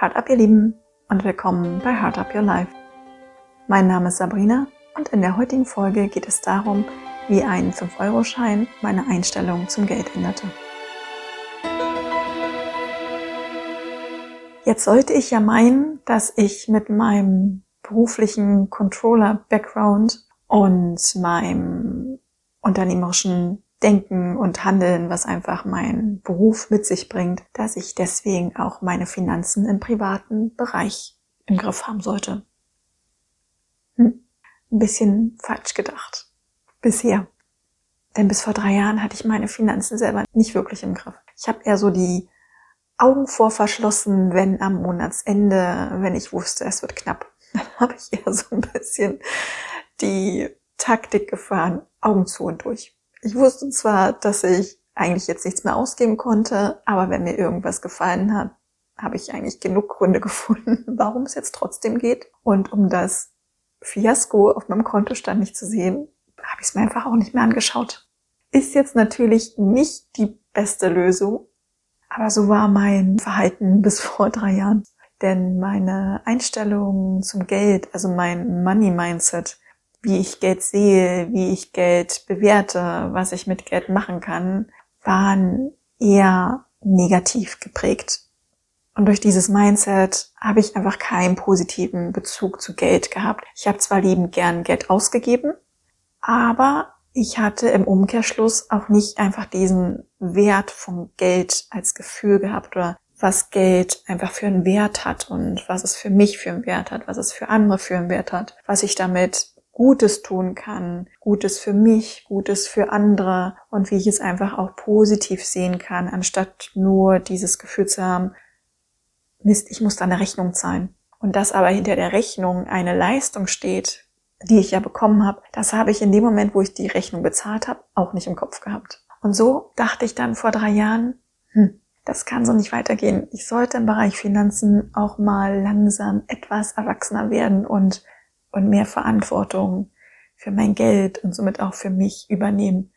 Heart Up, ihr Lieben, und willkommen bei Heart Up Your Life. Mein Name ist Sabrina und in der heutigen Folge geht es darum, wie ein 5-Euro-Schein meine Einstellung zum Geld änderte. Jetzt sollte ich ja meinen, dass ich mit meinem beruflichen Controller-Background und meinem unternehmerischen Denken und Handeln, was einfach mein Beruf mit sich bringt, dass ich deswegen auch meine Finanzen im privaten Bereich im Griff haben sollte. Hm. Ein bisschen falsch gedacht. Bisher. Denn bis vor drei Jahren hatte ich meine Finanzen selber nicht wirklich im Griff. Ich habe eher so die Augen vor verschlossen, wenn am Monatsende, wenn ich wusste, es wird knapp. Dann habe ich eher so ein bisschen die Taktik gefahren, Augen zu und durch. Ich wusste zwar, dass ich eigentlich jetzt nichts mehr ausgeben konnte, aber wenn mir irgendwas gefallen hat, habe ich eigentlich genug Gründe gefunden, warum es jetzt trotzdem geht. Und um das Fiasko auf meinem Kontostand nicht zu sehen, habe ich es mir einfach auch nicht mehr angeschaut. Ist jetzt natürlich nicht die beste Lösung, aber so war mein Verhalten bis vor drei Jahren. Denn meine Einstellung zum Geld, also mein Money Mindset, wie ich Geld sehe, wie ich Geld bewerte, was ich mit Geld machen kann, waren eher negativ geprägt. Und durch dieses Mindset habe ich einfach keinen positiven Bezug zu Geld gehabt. Ich habe zwar liebend gern Geld ausgegeben, aber ich hatte im Umkehrschluss auch nicht einfach diesen Wert von Geld als Gefühl gehabt oder was Geld einfach für einen Wert hat und was es für mich für einen Wert hat, was es für andere für einen Wert hat, was ich damit Gutes tun kann, Gutes für mich, Gutes für andere und wie ich es einfach auch positiv sehen kann, anstatt nur dieses Gefühl zu haben, Mist, ich muss da eine Rechnung zahlen. Und dass aber hinter der Rechnung eine Leistung steht, die ich ja bekommen habe, das habe ich in dem Moment, wo ich die Rechnung bezahlt habe, auch nicht im Kopf gehabt. Und so dachte ich dann vor drei Jahren, hm, das kann so nicht weitergehen. Ich sollte im Bereich Finanzen auch mal langsam etwas erwachsener werden und und mehr Verantwortung für mein Geld und somit auch für mich übernehmen.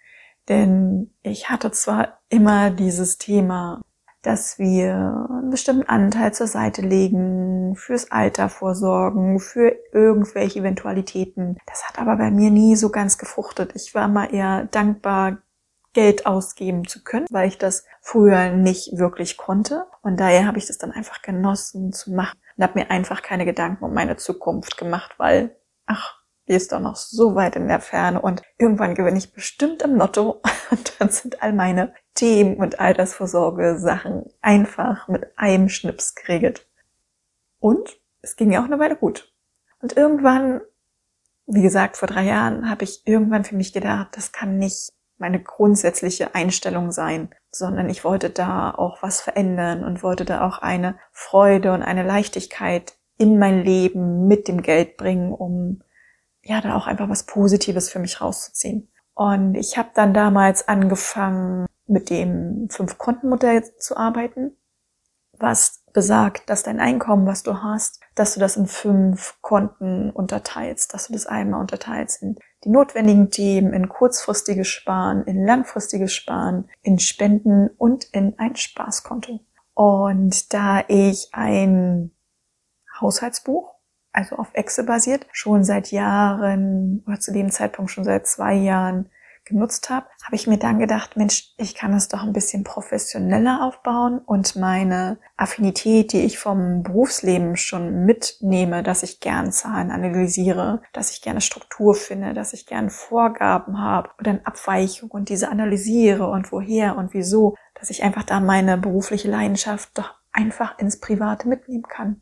Denn ich hatte zwar immer dieses Thema, dass wir einen bestimmten Anteil zur Seite legen, fürs Alter vorsorgen, für irgendwelche Eventualitäten. Das hat aber bei mir nie so ganz gefruchtet. Ich war mal eher dankbar, Geld ausgeben zu können, weil ich das früher nicht wirklich konnte. Und daher habe ich das dann einfach genossen zu machen und habe mir einfach keine Gedanken um meine Zukunft gemacht, weil, ach, die ist doch noch so weit in der Ferne und irgendwann gewinne ich bestimmt im Lotto und dann sind all meine Themen und Altersvorsorge Sachen einfach mit einem Schnips geregelt. Und es ging ja auch eine Weile gut. Und irgendwann, wie gesagt, vor drei Jahren habe ich irgendwann für mich gedacht, das kann nicht meine grundsätzliche Einstellung sein, sondern ich wollte da auch was verändern und wollte da auch eine Freude und eine Leichtigkeit in mein Leben mit dem Geld bringen, um ja da auch einfach was Positives für mich rauszuziehen. Und ich habe dann damals angefangen, mit dem Fünf-Konten-Modell zu arbeiten, was besagt, dass dein Einkommen, was du hast, dass du das in fünf Konten unterteilst, dass du das einmal unterteilst in die notwendigen Themen in kurzfristiges Sparen, in langfristiges Sparen, in Spenden und in ein Spaßkonto. Und da ich ein Haushaltsbuch, also auf Excel basiert, schon seit Jahren oder zu dem Zeitpunkt schon seit zwei Jahren genutzt habe, habe ich mir dann gedacht, Mensch, ich kann es doch ein bisschen professioneller aufbauen und meine Affinität, die ich vom Berufsleben schon mitnehme, dass ich gern Zahlen analysiere, dass ich gerne Struktur finde, dass ich gern Vorgaben habe und dann Abweichung und diese analysiere und woher und wieso, dass ich einfach da meine berufliche Leidenschaft doch einfach ins Private mitnehmen kann.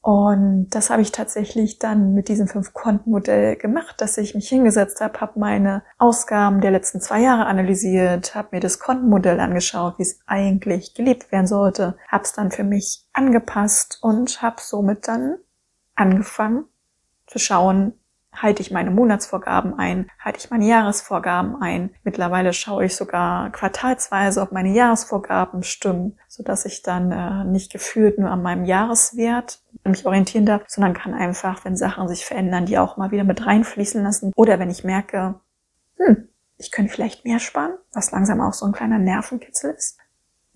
Und das habe ich tatsächlich dann mit diesem Fünf-Konten-Modell gemacht, dass ich mich hingesetzt habe, habe meine Ausgaben der letzten zwei Jahre analysiert, habe mir das Kontenmodell angeschaut, wie es eigentlich gelebt werden sollte, habe es dann für mich angepasst und habe somit dann angefangen zu schauen, halte ich meine Monatsvorgaben ein, halte ich meine Jahresvorgaben ein. Mittlerweile schaue ich sogar quartalsweise, ob meine Jahresvorgaben stimmen, so dass ich dann äh, nicht gefühlt nur an meinem Jahreswert mich orientieren darf, sondern kann einfach, wenn Sachen sich verändern, die auch mal wieder mit reinfließen lassen. Oder wenn ich merke, hm, ich könnte vielleicht mehr sparen, was langsam auch so ein kleiner Nervenkitzel ist.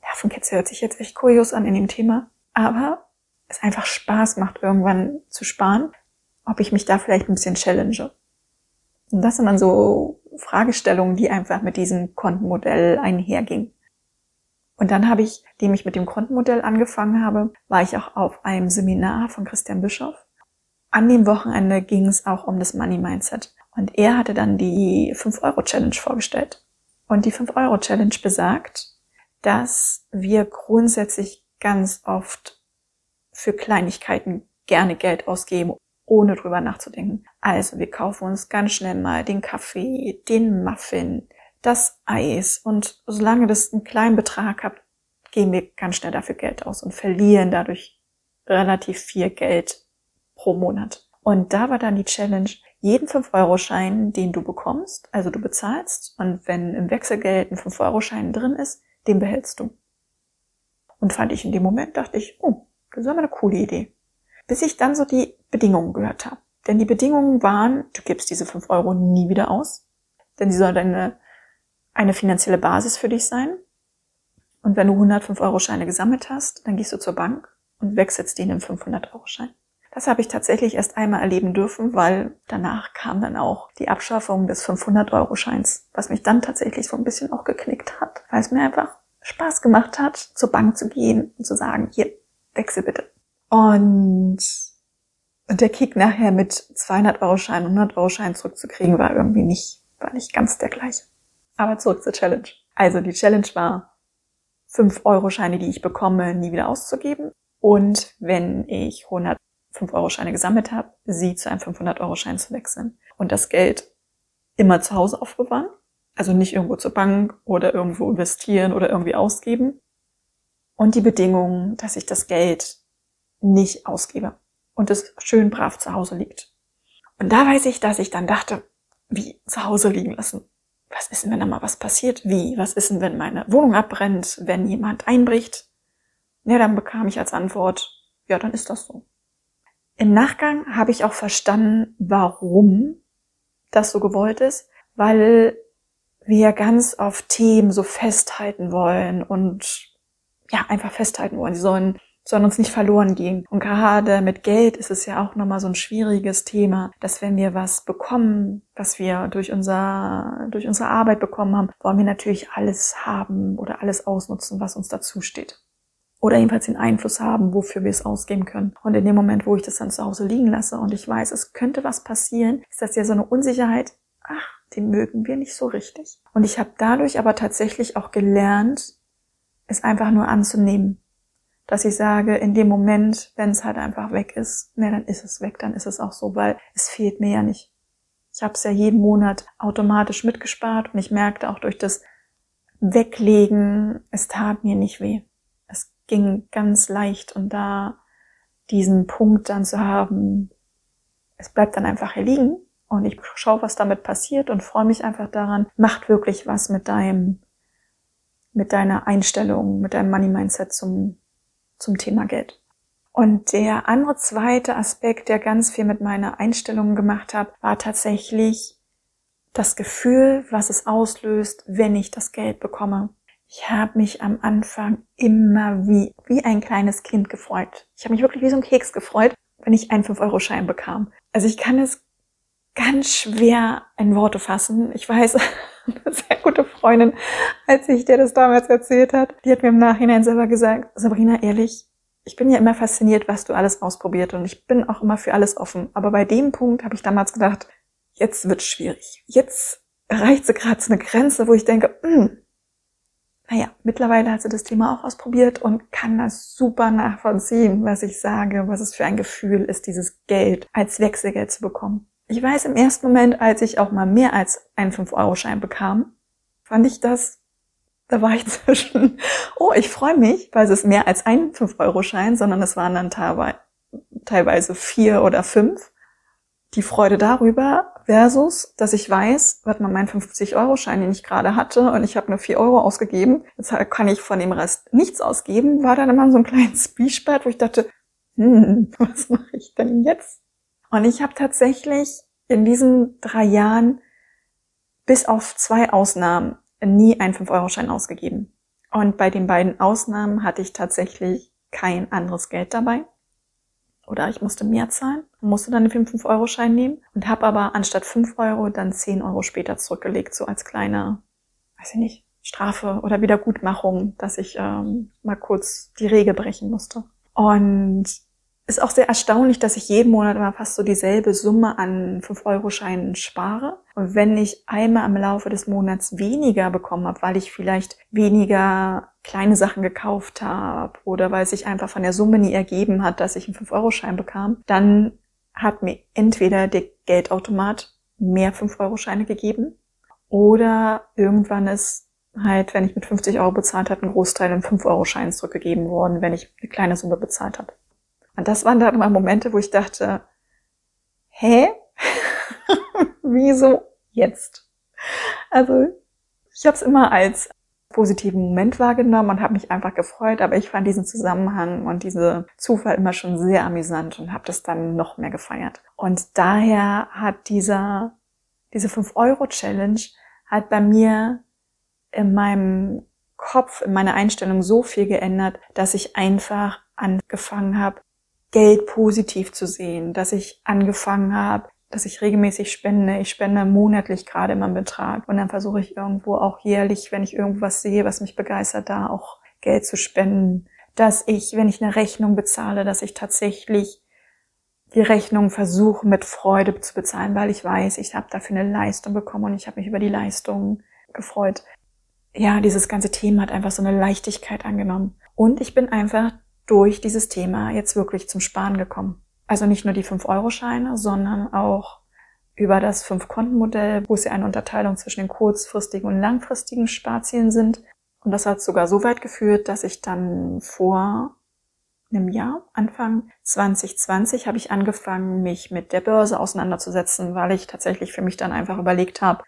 Nervenkitzel hört sich jetzt echt kurios an in dem Thema, aber es einfach Spaß macht, irgendwann zu sparen, ob ich mich da vielleicht ein bisschen challenge. Und das sind dann so Fragestellungen, die einfach mit diesem Kontenmodell einhergingen. Und dann habe ich, dem ich mit dem Kontenmodell angefangen habe, war ich auch auf einem Seminar von Christian Bischoff. An dem Wochenende ging es auch um das Money Mindset. Und er hatte dann die 5-Euro-Challenge vorgestellt. Und die 5-Euro-Challenge besagt, dass wir grundsätzlich ganz oft für Kleinigkeiten gerne Geld ausgeben, ohne drüber nachzudenken. Also wir kaufen uns ganz schnell mal den Kaffee, den Muffin, das Eis und solange das einen kleinen Betrag hat, geben wir ganz schnell dafür Geld aus und verlieren dadurch relativ viel Geld pro Monat. Und da war dann die Challenge, jeden 5-Euro-Schein, den du bekommst, also du bezahlst, und wenn im Wechselgeld ein 5-Euro-Schein drin ist, den behältst du. Und fand ich in dem Moment, dachte ich, oh, das ist aber eine coole Idee. Bis ich dann so die Bedingungen gehört habe. Denn die Bedingungen waren, du gibst diese 5 Euro nie wieder aus, denn sie soll eine, eine finanzielle Basis für dich sein. Und wenn du 105 Euro Scheine gesammelt hast, dann gehst du zur Bank und wechselst die in einen 500 Euro Schein. Das habe ich tatsächlich erst einmal erleben dürfen, weil danach kam dann auch die Abschaffung des 500-Euro-Scheins, was mich dann tatsächlich so ein bisschen auch geknickt hat, weil es mir einfach Spaß gemacht hat, zur Bank zu gehen und zu sagen, hier, wechsel bitte. Und der Kick nachher mit 200-Euro-Schein, 100-Euro-Schein zurückzukriegen, war irgendwie nicht, war nicht ganz der gleiche. Aber zurück zur Challenge. Also die Challenge war, 5-Euro-Scheine, die ich bekomme, nie wieder auszugeben. Und wenn ich 100 5-Euro-Scheine gesammelt habe, sie zu einem 500-Euro-Schein zu wechseln und das Geld immer zu Hause aufbewahren. Also nicht irgendwo zur Bank oder irgendwo investieren oder irgendwie ausgeben. Und die Bedingung, dass ich das Geld nicht ausgebe und es schön brav zu Hause liegt. Und da weiß ich, dass ich dann dachte, wie zu Hause liegen lassen. Was ist denn, wenn da mal was passiert? Wie? Was ist denn, wenn meine Wohnung abbrennt? Wenn jemand einbricht? Ja, dann bekam ich als Antwort, ja, dann ist das so. Im Nachgang habe ich auch verstanden, warum das so gewollt ist, weil wir ganz oft Themen so festhalten wollen und ja, einfach festhalten wollen. Sie sollen, sollen uns nicht verloren gehen. Und gerade mit Geld ist es ja auch nochmal so ein schwieriges Thema, dass wenn wir was bekommen, was wir durch unser, durch unsere Arbeit bekommen haben, wollen wir natürlich alles haben oder alles ausnutzen, was uns dazu steht oder jedenfalls den Einfluss haben, wofür wir es ausgeben können. Und in dem Moment, wo ich das dann zu Hause liegen lasse und ich weiß, es könnte was passieren, ist das ja so eine Unsicherheit, ach, den mögen wir nicht so richtig. Und ich habe dadurch aber tatsächlich auch gelernt, es einfach nur anzunehmen. Dass ich sage, in dem Moment, wenn es halt einfach weg ist, ne, dann ist es weg, dann ist es auch so, weil es fehlt mir ja nicht. Ich habe es ja jeden Monat automatisch mitgespart und ich merkte auch durch das Weglegen, es tat mir nicht weh ging ganz leicht und da diesen Punkt dann zu haben, es bleibt dann einfach hier liegen und ich schaue, was damit passiert und freue mich einfach daran, macht wirklich was mit deinem, mit deiner Einstellung, mit deinem Money Mindset zum, zum Thema Geld. Und der andere zweite Aspekt, der ganz viel mit meiner Einstellung gemacht hat, war tatsächlich das Gefühl, was es auslöst, wenn ich das Geld bekomme. Ich habe mich am Anfang immer wie, wie ein kleines Kind gefreut. Ich habe mich wirklich wie so ein Keks gefreut, wenn ich einen 5-Euro-Schein bekam. Also ich kann es ganz schwer in Worte fassen. Ich weiß, eine sehr gute Freundin, als ich dir das damals erzählt hat, die hat mir im Nachhinein selber gesagt, Sabrina, ehrlich, ich bin ja immer fasziniert, was du alles ausprobiert und ich bin auch immer für alles offen. Aber bei dem Punkt habe ich damals gedacht, jetzt wird schwierig. Jetzt erreicht sie gerade so eine Grenze, wo ich denke, mh, hm, naja, mittlerweile hat sie das Thema auch ausprobiert und kann das super nachvollziehen, was ich sage, was es für ein Gefühl ist, dieses Geld als Wechselgeld zu bekommen. Ich weiß im ersten Moment, als ich auch mal mehr als einen 5-Euro-Schein bekam, fand ich das, da war ich zwischen, oh, ich freue mich, weil es ist mehr als ein 5-Euro-Schein, sondern es waren dann teilweise vier oder fünf die Freude darüber versus, dass ich weiß, warte mal, mein 50-Euro-Schein, den ich gerade hatte und ich habe nur 4 Euro ausgegeben, jetzt kann ich von dem Rest nichts ausgeben, war dann immer so ein kleines Spielspart, wo ich dachte, hm, was mache ich denn jetzt? Und ich habe tatsächlich in diesen drei Jahren bis auf zwei Ausnahmen nie einen 5-Euro-Schein ausgegeben. Und bei den beiden Ausnahmen hatte ich tatsächlich kein anderes Geld dabei. oder ich musste mehr zahlen, musste dann den 5-Euro-Schein nehmen und habe aber anstatt 5 Euro dann 10 Euro später zurückgelegt, so als kleine, weiß ich nicht, Strafe oder Wiedergutmachung, dass ich ähm, mal kurz die Regel brechen musste. Und ist auch sehr erstaunlich, dass ich jeden Monat immer fast so dieselbe Summe an 5-Euro-Scheinen spare. Und wenn ich einmal im Laufe des Monats weniger bekommen habe, weil ich vielleicht weniger kleine Sachen gekauft habe oder weil es sich einfach von der Summe nie ergeben hat, dass ich einen 5-Euro-Schein bekam, dann hat mir entweder der Geldautomat mehr 5-Euro-Scheine gegeben oder irgendwann ist halt, wenn ich mit 50 Euro bezahlt habe, ein Großteil in 5-Euro-Scheinen zurückgegeben worden, wenn ich eine kleine Summe bezahlt habe. Und das waren dann immer Momente, wo ich dachte, hä? Wieso jetzt? Also ich habe es immer als positiven Moment wahrgenommen und habe mich einfach gefreut, aber ich fand diesen Zusammenhang und diese Zufall immer schon sehr amüsant und habe das dann noch mehr gefeiert. Und daher hat dieser diese 5-Euro-Challenge hat bei mir in meinem Kopf, in meiner Einstellung so viel geändert, dass ich einfach angefangen habe, Geld positiv zu sehen, dass ich angefangen habe, dass ich regelmäßig spende. Ich spende monatlich gerade immer einen Betrag und dann versuche ich irgendwo auch jährlich, wenn ich irgendwas sehe, was mich begeistert, da auch Geld zu spenden. Dass ich, wenn ich eine Rechnung bezahle, dass ich tatsächlich die Rechnung versuche mit Freude zu bezahlen, weil ich weiß, ich habe dafür eine Leistung bekommen und ich habe mich über die Leistung gefreut. Ja, dieses ganze Thema hat einfach so eine Leichtigkeit angenommen. Und ich bin einfach durch dieses Thema jetzt wirklich zum Sparen gekommen. Also nicht nur die 5-Euro-Scheine, sondern auch über das 5-Konten-Modell, wo es ja eine Unterteilung zwischen den kurzfristigen und langfristigen Sparzielen sind. Und das hat sogar so weit geführt, dass ich dann vor einem Jahr, Anfang 2020, habe ich angefangen, mich mit der Börse auseinanderzusetzen, weil ich tatsächlich für mich dann einfach überlegt habe,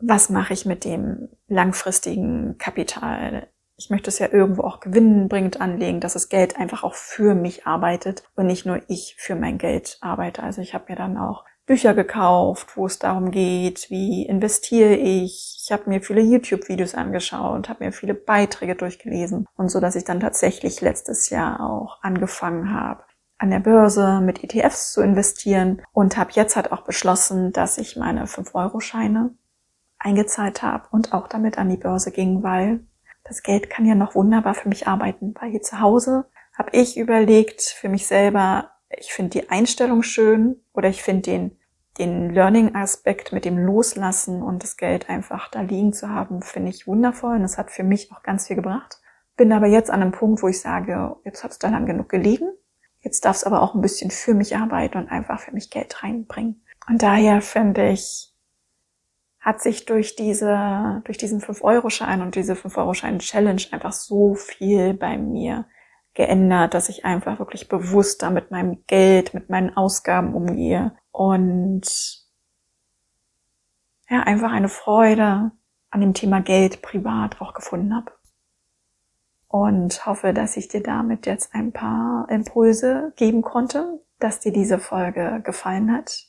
was mache ich mit dem langfristigen Kapital? Ich möchte es ja irgendwo auch gewinnbringend anlegen, dass das Geld einfach auch für mich arbeitet und nicht nur ich für mein Geld arbeite. Also ich habe mir dann auch Bücher gekauft, wo es darum geht, wie investiere ich. Ich habe mir viele YouTube-Videos angeschaut, habe mir viele Beiträge durchgelesen und so, dass ich dann tatsächlich letztes Jahr auch angefangen habe, an der Börse mit ETFs zu investieren und habe jetzt halt auch beschlossen, dass ich meine 5-Euro-Scheine eingezahlt habe und auch damit an die Börse ging, weil das Geld kann ja noch wunderbar für mich arbeiten, weil hier zu Hause habe ich überlegt für mich selber, ich finde die Einstellung schön oder ich finde den, den Learning-Aspekt mit dem Loslassen und das Geld einfach da liegen zu haben, finde ich wundervoll und das hat für mich auch ganz viel gebracht. Bin aber jetzt an einem Punkt, wo ich sage, jetzt hat es da lang genug gelegen. Jetzt darf es aber auch ein bisschen für mich arbeiten und einfach für mich Geld reinbringen. Und daher finde ich hat sich durch diese, durch diesen 5-Euro-Schein und diese 5-Euro-Schein-Challenge einfach so viel bei mir geändert, dass ich einfach wirklich bewusster mit meinem Geld, mit meinen Ausgaben umgehe und ja, einfach eine Freude an dem Thema Geld privat auch gefunden habe. Und hoffe, dass ich dir damit jetzt ein paar Impulse geben konnte, dass dir diese Folge gefallen hat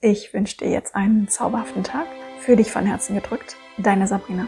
ich wünsche dir jetzt einen zauberhaften Tag. Für dich von Herzen gedrückt. Deine Sabrina.